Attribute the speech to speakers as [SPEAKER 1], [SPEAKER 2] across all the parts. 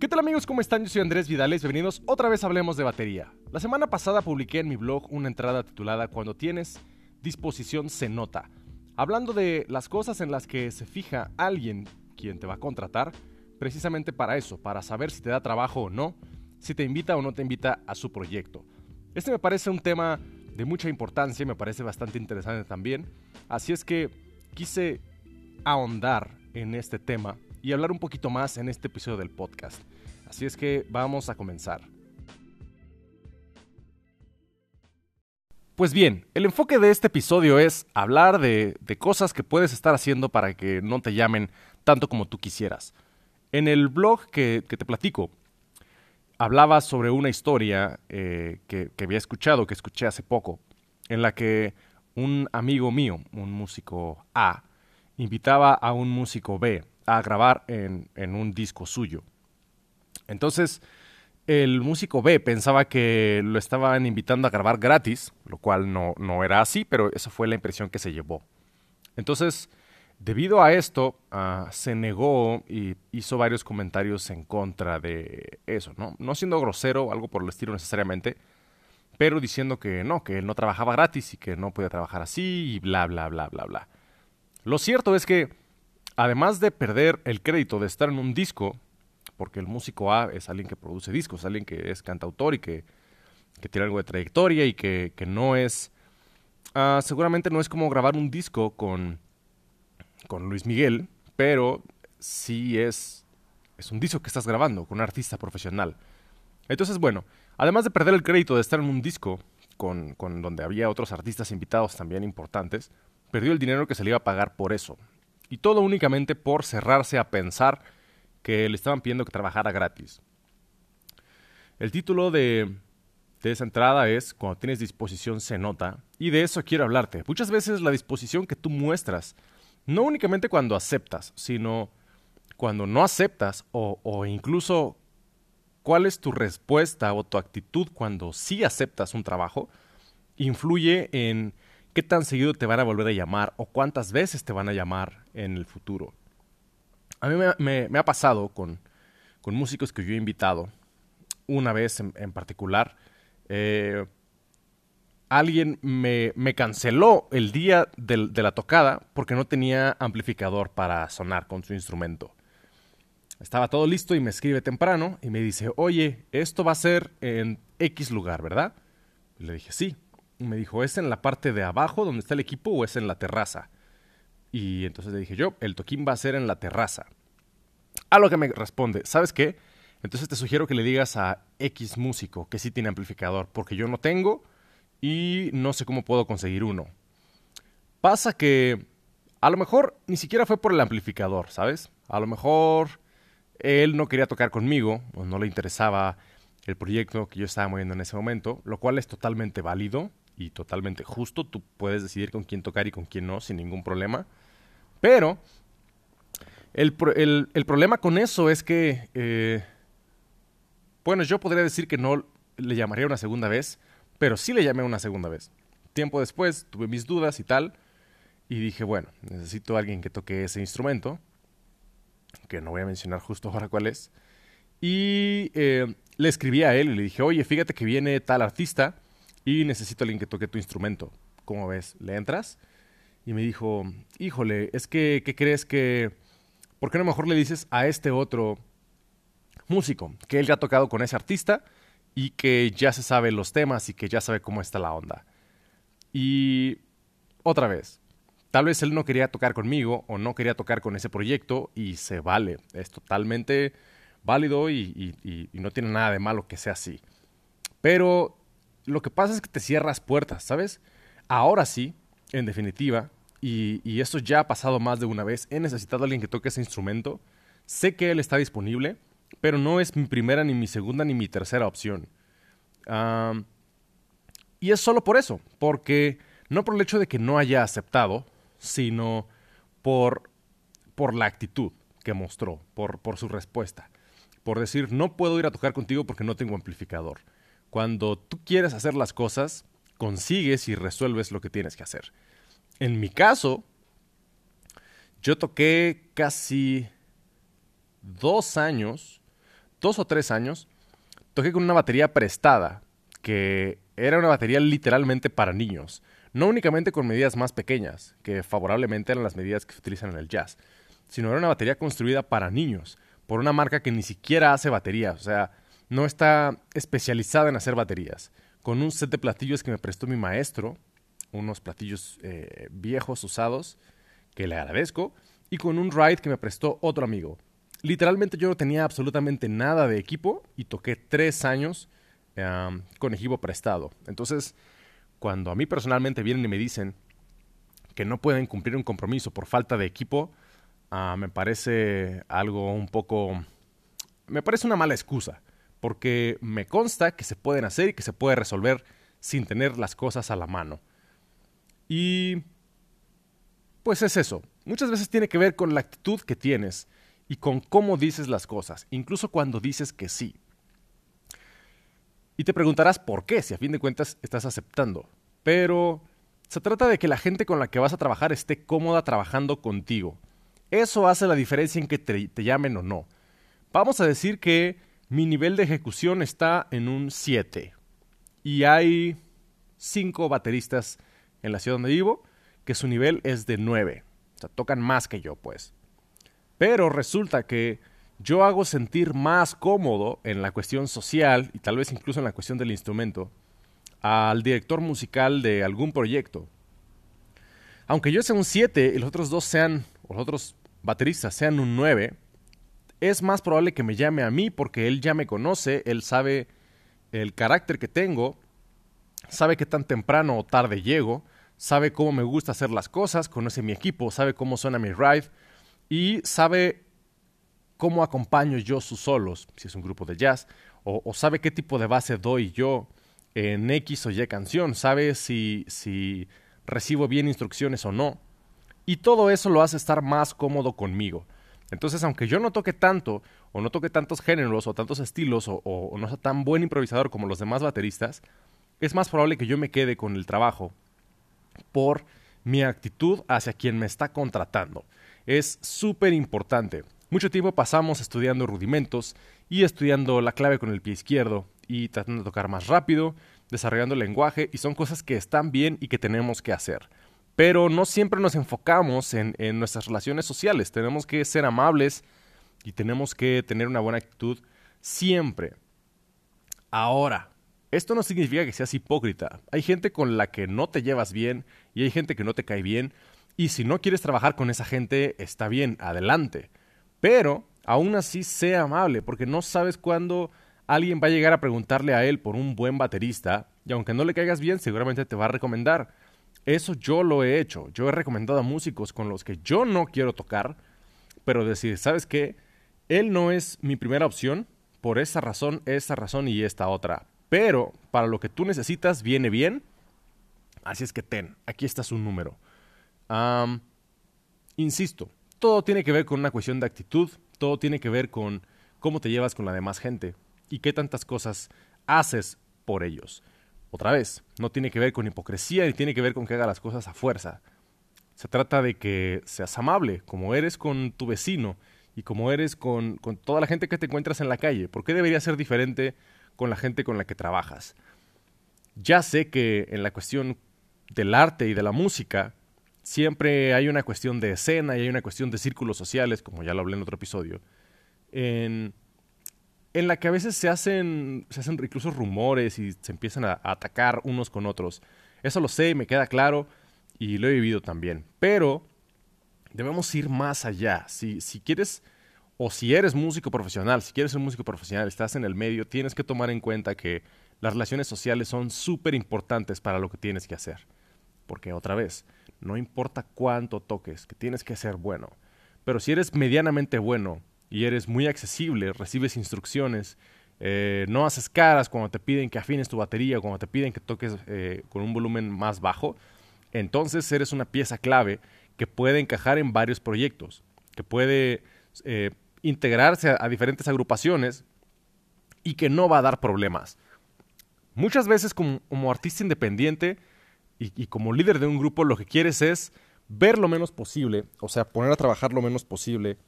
[SPEAKER 1] ¿Qué tal amigos? ¿Cómo están? Yo soy Andrés Vidales, bienvenidos otra vez a Hablemos de Batería. La semana pasada publiqué en mi blog una entrada titulada Cuando tienes disposición se nota, hablando de las cosas en las que se fija alguien quien te va a contratar, precisamente para eso, para saber si te da trabajo o no, si te invita o no te invita a su proyecto. Este me parece un tema de mucha importancia y me parece bastante interesante también, así es que quise ahondar en este tema y hablar un poquito más en este episodio del podcast. Así es que vamos a comenzar. Pues bien, el enfoque de este episodio es hablar de, cosas que puedes estar haciendo para que no te llamen tanto como tú quisieras. En el blog que, te platico, hablaba sobre una historia eh, que, que había escuchado, que escuché hace poco, en la que un amigo mío, un músico A, invitaba a un músico B a grabar en, un disco suyo. Entonces, el músico B pensaba que lo estaban invitando a grabar gratis, lo cual no, no era así, pero esa fue la impresión que se llevó. Entonces, debido a esto, ah, se negó y hizo varios comentarios en contra de eso, ¿no? No siendo grosero algo por el estilo necesariamente, pero diciendo que no, que él no trabajaba gratis y que no podía trabajar así y bla, bla, bla, bla, bla. Lo cierto es que además de perder el crédito de estar en un disco, porque el músico A es alguien que produce discos, alguien que es cantautor y que, tiene algo de trayectoria y que, no es... Ah, seguramente no es como grabar un disco con, con Luis Miguel, pero sí es, es un disco que estás grabando con un artista profesional. Entonces, bueno, además de perder el crédito de estar en un disco con, con donde había otros artistas invitados también importantes, perdió el dinero que se le iba a pagar por eso. Y todo únicamente por cerrarse a pensar que le estaban pidiendo que trabajara gratis. El título de, esa entrada es Cuando tienes disposición se nota. Y de eso quiero hablarte. Muchas veces la disposición que tú muestras, no únicamente cuando aceptas, sino cuando no aceptas o, o incluso cuál es tu respuesta o tu actitud cuando sí aceptas un trabajo, influye en qué tan seguido te van a volver a llamar o cuántas veces te van a llamar en el futuro. A mí me, ha pasado con, músicos que yo he invitado, una vez en, particular, eh, alguien me, canceló el día de la tocada porque no tenía amplificador para sonar con su instrumento. Estaba todo listo y me escribe temprano y me dice, oye, esto va a ser en X lugar, ¿verdad? le dije, sí me dijo, ¿es en la parte de abajo donde está el equipo o es en la terraza? Y entonces le dije yo, el toquín va a ser en la terraza. A lo que me responde, ¿sabes qué? Entonces te sugiero que le digas a X músico que sí tiene amplificador, porque yo no tengo y no sé cómo puedo conseguir uno. Pasa que a lo mejor ni siquiera fue por el amplificador, ¿sabes? A lo mejor él no quería tocar conmigo, o no le interesaba el proyecto que yo estaba moviendo en ese momento, lo cual es totalmente válido y totalmente justo. Tú puedes decidir con quién tocar y con quién no, sin ningún problema. Pero el, problema con eso es que, eh, bueno, yo podría decir que no le llamaría una segunda vez, pero sí le llamé una segunda vez. Tiempo después tuve mis dudas y tal, y dije, bueno, necesito a alguien que toque ese instrumento, que no voy a mencionar justo ahora cuál es. Y eh, le escribí a él y le dije, oye, fíjate que viene tal artista y necesito a alguien que toque tu instrumento. ¿Cómo ves? ¿Le entras? Y me dijo, híjole, es que, ¿qué crees que... ¿Por qué no mejor le dices a este otro músico que él ya ha tocado con ese artista y que ya se sabe los temas y que ya sabe cómo está la onda? Y otra vez, tal vez él no quería tocar conmigo o no quería tocar con ese proyecto y se vale, es totalmente válido y, y no tiene nada de malo que sea así. Pero lo que pasa es que te cierras puertas, ¿sabes? Ahora sí, en definitiva, y, esto ya ha pasado más de una vez, he necesitado a alguien que toque ese instrumento. Sé que él está disponible, pero no es mi primera, ni mi segunda, ni mi tercera opción. y es solo por eso, porque no por el hecho de que no haya aceptado, sino por, por la actitud que mostró, por, por su respuesta. Por decir, no puedo ir a tocar contigo porque no tengo amplificador. Cuando tú quieres hacer las cosas, consigues y resuelves lo que tienes que hacer. En mi caso, yo toqué casi dos años dos o tres años, toqué con una batería prestada, que era una batería literalmente para niños, no únicamente con medidas más pequeñas, que favorablemente eran las medidas que se utilizan en el jazz, sino era una batería construida para niños, por una marca que ni siquiera hace baterías, o sea, no está especializada en hacer baterías, con un set de platillos que me prestó mi maestro, unos platillos eh, viejos, usados, que le agradezco, y con un ride que me prestó otro amigo. Literalmente yo no tenía absolutamente nada de equipo y toqué tres años con equipo prestado. Entonces, cuando a mí personalmente vienen y me dicen que no pueden cumplir un compromiso por falta de equipo, ah, me parece algo un poco... Me parece una mala excusa, porque me consta que se pueden hacer y que se puede resolver sin tener las cosas a la mano. Y pues es eso. Muchas veces tiene que ver con la actitud que tienes y con cómo dices las cosas, incluso cuando dices que sí. Y te preguntarás por qué, si a fin de cuentas estás aceptando. Pero se trata de que la gente con la que vas a trabajar esté cómoda trabajando contigo. Eso hace la diferencia en que te, te llamen o no. Vamos a decir que mi nivel de ejecución está en un 7 y hay 5 bateristas en la ciudad donde vivo que su nivel es de 9. O sea, tocan más que yo, pues. Pero resulta que yo hago sentir más cómodo en la cuestión social y tal vez incluso en la cuestión del instrumento al director musical de algún proyecto. Aunque yo sea un 7 y los otros dos sean, o los otros bateristas sean un 9, es más probable que me llame a mí porque él ya me conoce, él sabe el carácter que tengo, sabe qué tan temprano o tarde llego, sabe cómo me gusta hacer las cosas, conoce mi equipo, sabe cómo suena mi ride y sabe cómo acompaño yo sus solos, si es un grupo de jazz, o, sabe qué tipo de base doy yo en X o Y canción, sabe si, si recibo bien instrucciones o no. Y todo eso lo hace estar más cómodo conmigo. Entonces, aunque yo no toque tanto, o no toque tantos géneros, o tantos estilos, o, no sea tan buen improvisador como los demás bateristas, es más probable que yo me quede con el trabajo por mi actitud hacia quien me está contratando. Es súper importante. Mucho tiempo pasamos estudiando rudimentos y estudiando la clave con el pie izquierdo y tratando de tocar más rápido, desarrollando el lenguaje y son cosas que están bien y que tenemos que hacer. Pero no siempre nos enfocamos en, nuestras relaciones sociales. Tenemos que ser amables y tenemos que tener una buena actitud siempre. Ahora, esto no significa que seas hipócrita. Hay gente con la que no te llevas bien y hay gente que no te cae bien. Y si no quieres trabajar con esa gente, está bien, adelante. Pero aún así sea amable, porque no sabes cuándo alguien va a llegar a preguntarle a él por un buen baterista, y aunque no le caigas bien, seguramente te va a recomendar. Eso yo lo he hecho. Yo he recomendado a músicos con los que yo no quiero tocar, pero decir, ¿sabes qué? Él no es mi primera opción, por esa razón, esa razón y esta otra pero para lo que tú necesitas viene bien. Así es que ten, aquí está su número. insisto, todo tiene que ver con una cuestión de actitud, todo tiene que ver con cómo te llevas con la demás gente y qué tantas cosas haces por ellos. Otra vez, no tiene que ver con hipocresía ni tiene que ver con que haga las cosas a fuerza. Se trata de que seas amable, como eres con tu vecino y como eres con, con toda la gente que te encuentras en la calle. ¿Por qué debería ser diferente con la gente con la que trabajas. Ya sé que en la cuestión del arte y de la música siempre hay una cuestión de escena y hay una cuestión de círculos sociales, como ya lo hablé en otro episodio, en, en la que a veces se hacen, se hacen incluso rumores y se empiezan a, atacar unos con otros. Eso lo sé, me queda claro y lo he vivido también. Pero debemos ir más allá. Si, si quieres o si eres músico profesional, si quieres ser músico profesional, estás en el medio, tienes que tomar en cuenta que las relaciones sociales son súper importantes para lo que tienes que hacer. Porque otra vez, no importa cuánto toques, que tienes que ser bueno. Pero si eres medianamente bueno y eres muy accesible, recibes instrucciones, eh, no haces caras cuando te piden que afines tu batería, cuando te piden que toques eh, con un volumen más bajo, entonces eres una pieza clave que puede encajar en varios proyectos, que puede eh, integrarse a, diferentes agrupaciones y que no va a dar problemas. Muchas veces como, artista independiente y, como líder de un grupo lo que quieres es ver lo menos posible, o sea, poner a trabajar lo menos posible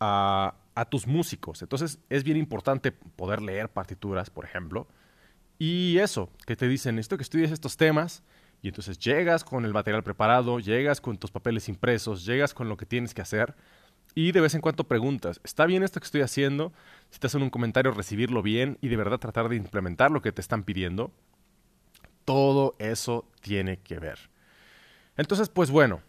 [SPEAKER 1] a, tus músicos. Entonces es bien importante poder leer partituras, por ejemplo. Y eso, que te dicen, esto que estudies estos temas, y entonces llegas con el material preparado, llegas con tus papeles impresos, llegas con lo que tienes que hacer, y de vez en cuando preguntas, ¿está bien esto que estoy haciendo? Si te hacen un comentario, recibirlo bien y de verdad tratar de implementar lo que te están pidiendo. Todo eso tiene que ver. Entonces, pues bueno,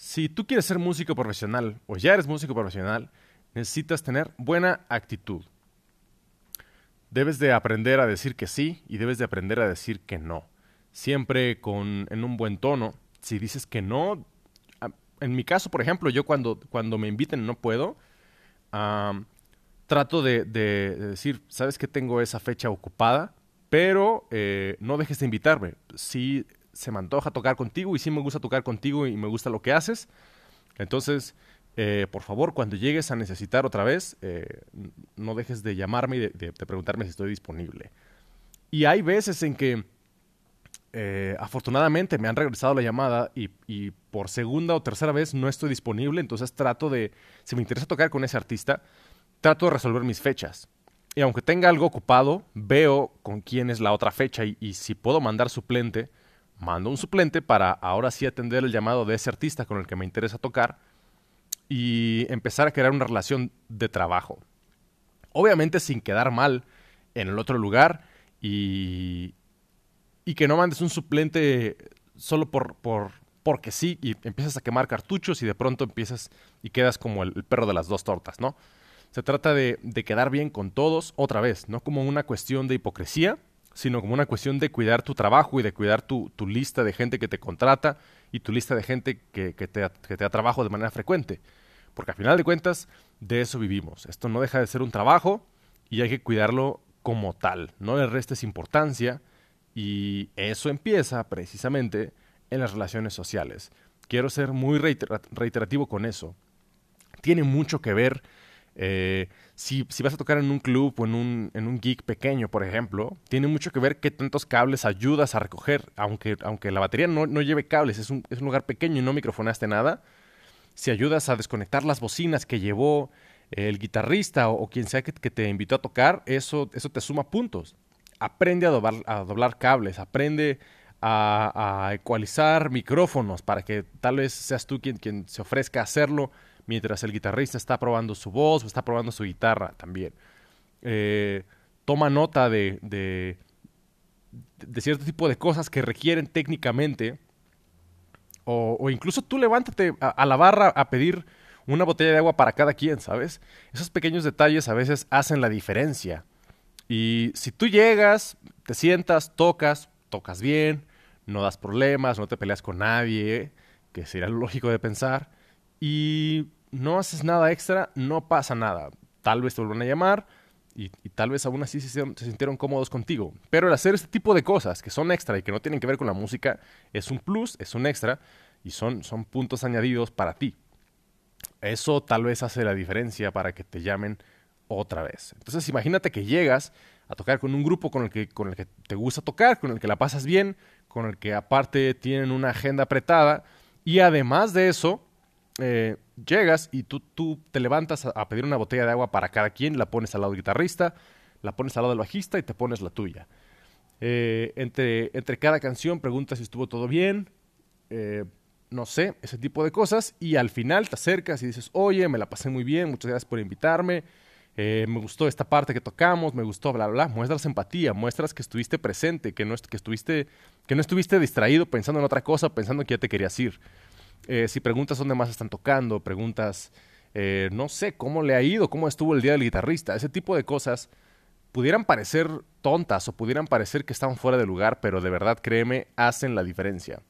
[SPEAKER 1] si tú quieres ser músico profesional o ya eres músico profesional, necesitas tener buena actitud. Debes de aprender a decir que sí y debes de aprender a decir que no. Siempre con, en un buen tono. Si dices que no, en mi caso, por ejemplo, yo cuando, cuando me inviten no puedo, trato de, decir, sabes que tengo esa fecha ocupada, pero eh, no dejes de invitarme. Si se me antoja tocar contigo y sí me gusta tocar contigo y me gusta lo que haces, entonces eh, por favor, cuando llegues a necesitar otra vez, eh, no dejes de llamarme y de, preguntarme si estoy disponible. Y hay veces en que, eh, afortunadamente, me han regresado la llamada y, por segunda o tercera vez no estoy disponible, entonces trato de, si me interesa tocar con ese artista, trato de resolver mis fechas. Y aunque tenga algo ocupado, veo con quién es la otra fecha y si puedo mandar suplente, mando un suplente para ahora sí atender el llamado de ese artista con el que me interesa tocar y empezar a crear una relación de trabajo. Obviamente sin quedar mal en el otro lugar y, y que no mandes un suplente solo por, por, porque sí y empiezas a quemar cartuchos y de pronto empiezas y quedas como el, perro de las dos tortas, ¿no? Se trata de, de, quedar bien con todos otra vez, no como una cuestión de hipocresía, sino como una cuestión de cuidar tu trabajo y de cuidar tu, tu lista de gente que te contrata y tu lista de gente que, que, te, que te da trabajo de manera frecuente. Porque al final de cuentas, de eso vivimos. Esto no deja de ser un trabajo y hay que cuidarlo como tal. No le restes importancia y eso empieza precisamente en las relaciones sociales. Quiero ser muy reiterativo con eso. Tiene mucho que ver eh, si, vas a tocar en un club o en un, en un geek pequeño, por ejemplo, tiene mucho que ver qué tantos cables ayudas a recoger, aunque, aunque la batería no, no lleve cables, es un, es un lugar pequeño y no microfonaste nada, si ayudas a desconectar las bocinas que llevó el guitarrista o, quien sea que, te invitó a tocar, eso, eso te suma puntos. Aprende a doblar, a doblar cables, aprende a, ecualizar micrófonos para que tal vez seas tú quien, quien se ofrezca a hacerlo mientras el guitarrista está probando su voz o está probando su guitarra también. Eh, toma nota de, de, de, cierto tipo de cosas que requieren técnicamente o, incluso tú levántate a, la barra a pedir una botella de agua para cada quien, ¿sabes? Esos pequeños detalles a veces hacen la diferencia. Y si tú llegas, te sientas, tocas, tocas bien, no das problemas, no te peleas con nadie, que sería lo lógico de pensar, y no haces nada extra, no pasa nada. Tal vez te vuelvan a llamar, y, tal vez aún así se, sintieron cómodos contigo. Pero el hacer este tipo de cosas que son extra y que no tienen que ver con la música es un plus, es un extra y son, son puntos añadidos para ti. Eso tal vez hace la diferencia para que te llamen otra vez. Entonces imagínate que llegas a tocar con un grupo con el que, con el que te gusta tocar, con el que la pasas bien, con el que aparte tienen una agenda apretada y además de eso eh, llegas y tú, tú te levantas a, pedir una botella de agua para cada quien, la pones al lado del guitarrista, la pones al lado del bajista y te pones la tuya. Eh, entre, entre cada canción preguntas si estuvo todo bien, eh, no sé, ese tipo de cosas, y al final te acercas y dices, oye, me la pasé muy bien, muchas gracias por invitarme, me gustó esta parte que tocamos, me gustó, bla, bla, bla, muestras empatía, muestras que estuviste presente, que no, que estuviste, que no estuviste distraído pensando en otra cosa, pensando que ya te querías ir. Eh, si preguntas dónde más están tocando, preguntas, eh, no sé, cómo le ha ido, cómo estuvo el día del guitarrista, ese tipo de cosas pudieran parecer tontas o pudieran parecer que están fuera de lugar, pero de verdad, créeme, hacen la diferencia.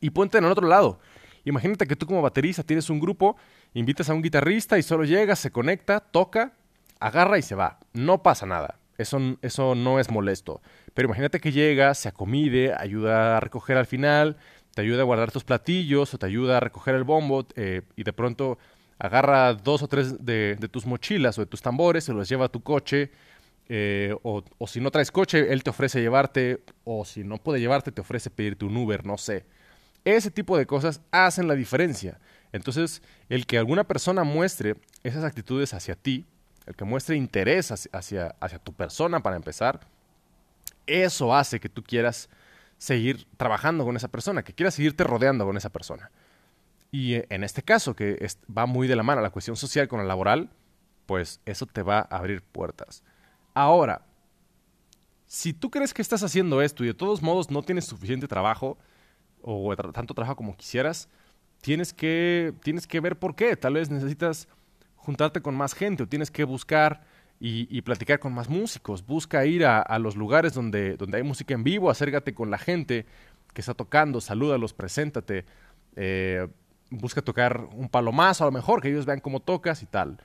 [SPEAKER 1] Y ponte en el otro lado. Imagínate que tú como baterista tienes un grupo, invitas a un guitarrista y solo llega, se conecta, toca, agarra y se va. No pasa nada. Eso, eso no es molesto. Pero imagínate que llega, se acomide, ayuda a recoger al final, te ayuda a guardar tus platillos o te ayuda a recoger el bombo eh, y de pronto agarra dos o tres de, tus mochilas o de tus tambores, se los lleva a tu coche eh, o, o, si no traes coche, él te ofrece llevarte o si no puede llevarte, te ofrece pedirte un Uber, no sé. Ese tipo de cosas hacen la diferencia. Entonces, el que alguna persona muestre esas actitudes hacia ti, el que muestre interés hacia, hacia, tu persona para empezar, eso hace que tú quieras seguir trabajando con esa persona, que quieras seguirte rodeando con esa persona. Y eh, en este caso, que va muy de la mano la cuestión social con la laboral, pues eso te va a abrir puertas. Ahora, si tú crees que estás haciendo esto y de todos modos no tienes suficiente trabajo o tanto trabajo como quisieras, tienes que, tienes que ver por qué. Tal vez necesitas juntarte con más gente o tienes que buscar y, platicar con más músicos. Busca ir a, los lugares donde, donde hay música en vivo, acércate con la gente que está tocando, salúdalos, preséntate. Eh, busca tocar un palo más, a lo mejor, que ellos vean cómo tocas y tal.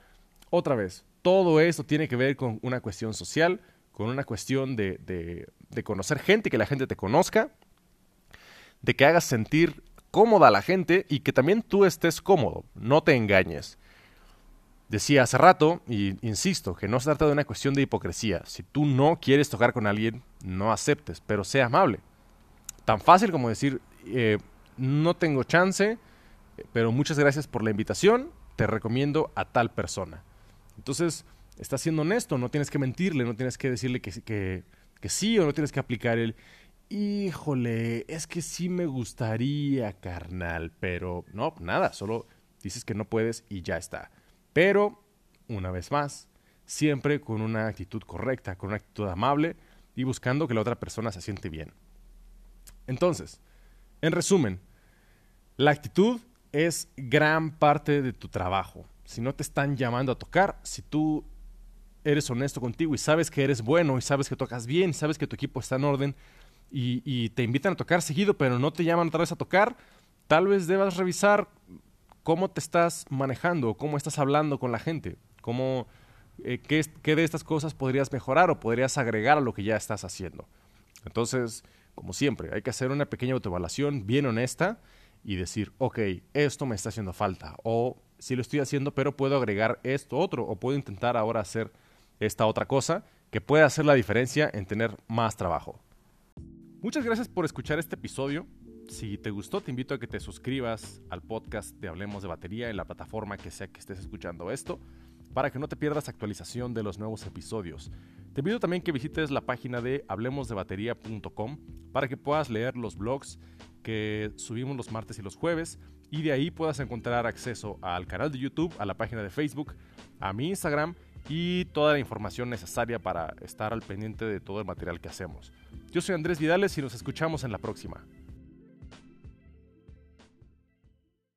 [SPEAKER 1] Otra vez, todo eso tiene que ver con una cuestión social, con una cuestión de, de, de conocer gente, que la gente te conozca, de que hagas sentir cómoda a la gente y que también tú estés cómodo, no te engañes. Decía hace rato, y insisto, que no se trata de una cuestión de hipocresía. Si tú no quieres tocar con alguien, no aceptes, pero sea amable. Tan fácil como decir, eh, no tengo chance, pero muchas gracias por la invitación, te recomiendo a tal persona. Entonces, estás siendo honesto, no tienes que mentirle, no tienes que decirle que, que, que sí o no tienes que aplicar el, híjole, es que sí me gustaría, carnal, pero no, nada, solo dices que no puedes y ya está. Pero, una vez más, siempre con una actitud correcta, con una actitud amable y buscando que la otra persona se siente bien. Entonces, en resumen, la actitud es gran parte de tu trabajo. Si no te están llamando a tocar, si tú eres honesto contigo y sabes que eres bueno y sabes que tocas bien, sabes que tu equipo está en orden y, y, te invitan a tocar seguido, pero no te llaman otra vez a tocar, tal vez debas revisar cómo te estás manejando, cómo estás hablando con la gente, cómo, eh, qué, qué de estas cosas podrías mejorar o podrías agregar a lo que ya estás haciendo. Entonces, como siempre, hay que hacer una pequeña autoevaluación bien honesta y decir, ok, esto me está haciendo falta, o si lo estoy haciendo, pero puedo agregar esto otro, o puedo intentar ahora hacer esta otra cosa que puede hacer la diferencia en tener más trabajo. Muchas gracias por escuchar este episodio. Si te gustó, te invito a que te suscribas al podcast de Hablemos de Batería en la plataforma que sea que estés escuchando esto, para que no te pierdas actualización de los nuevos episodios. Te invito también que visites la página de hablemosdebatería.com para que puedas leer los blogs que subimos los martes y los jueves y de ahí puedas encontrar acceso al canal de YouTube, a la página de Facebook, a mi Instagram y toda la información necesaria para estar al pendiente de todo el material que hacemos. Yo soy Andrés Vidales y nos escuchamos en la próxima.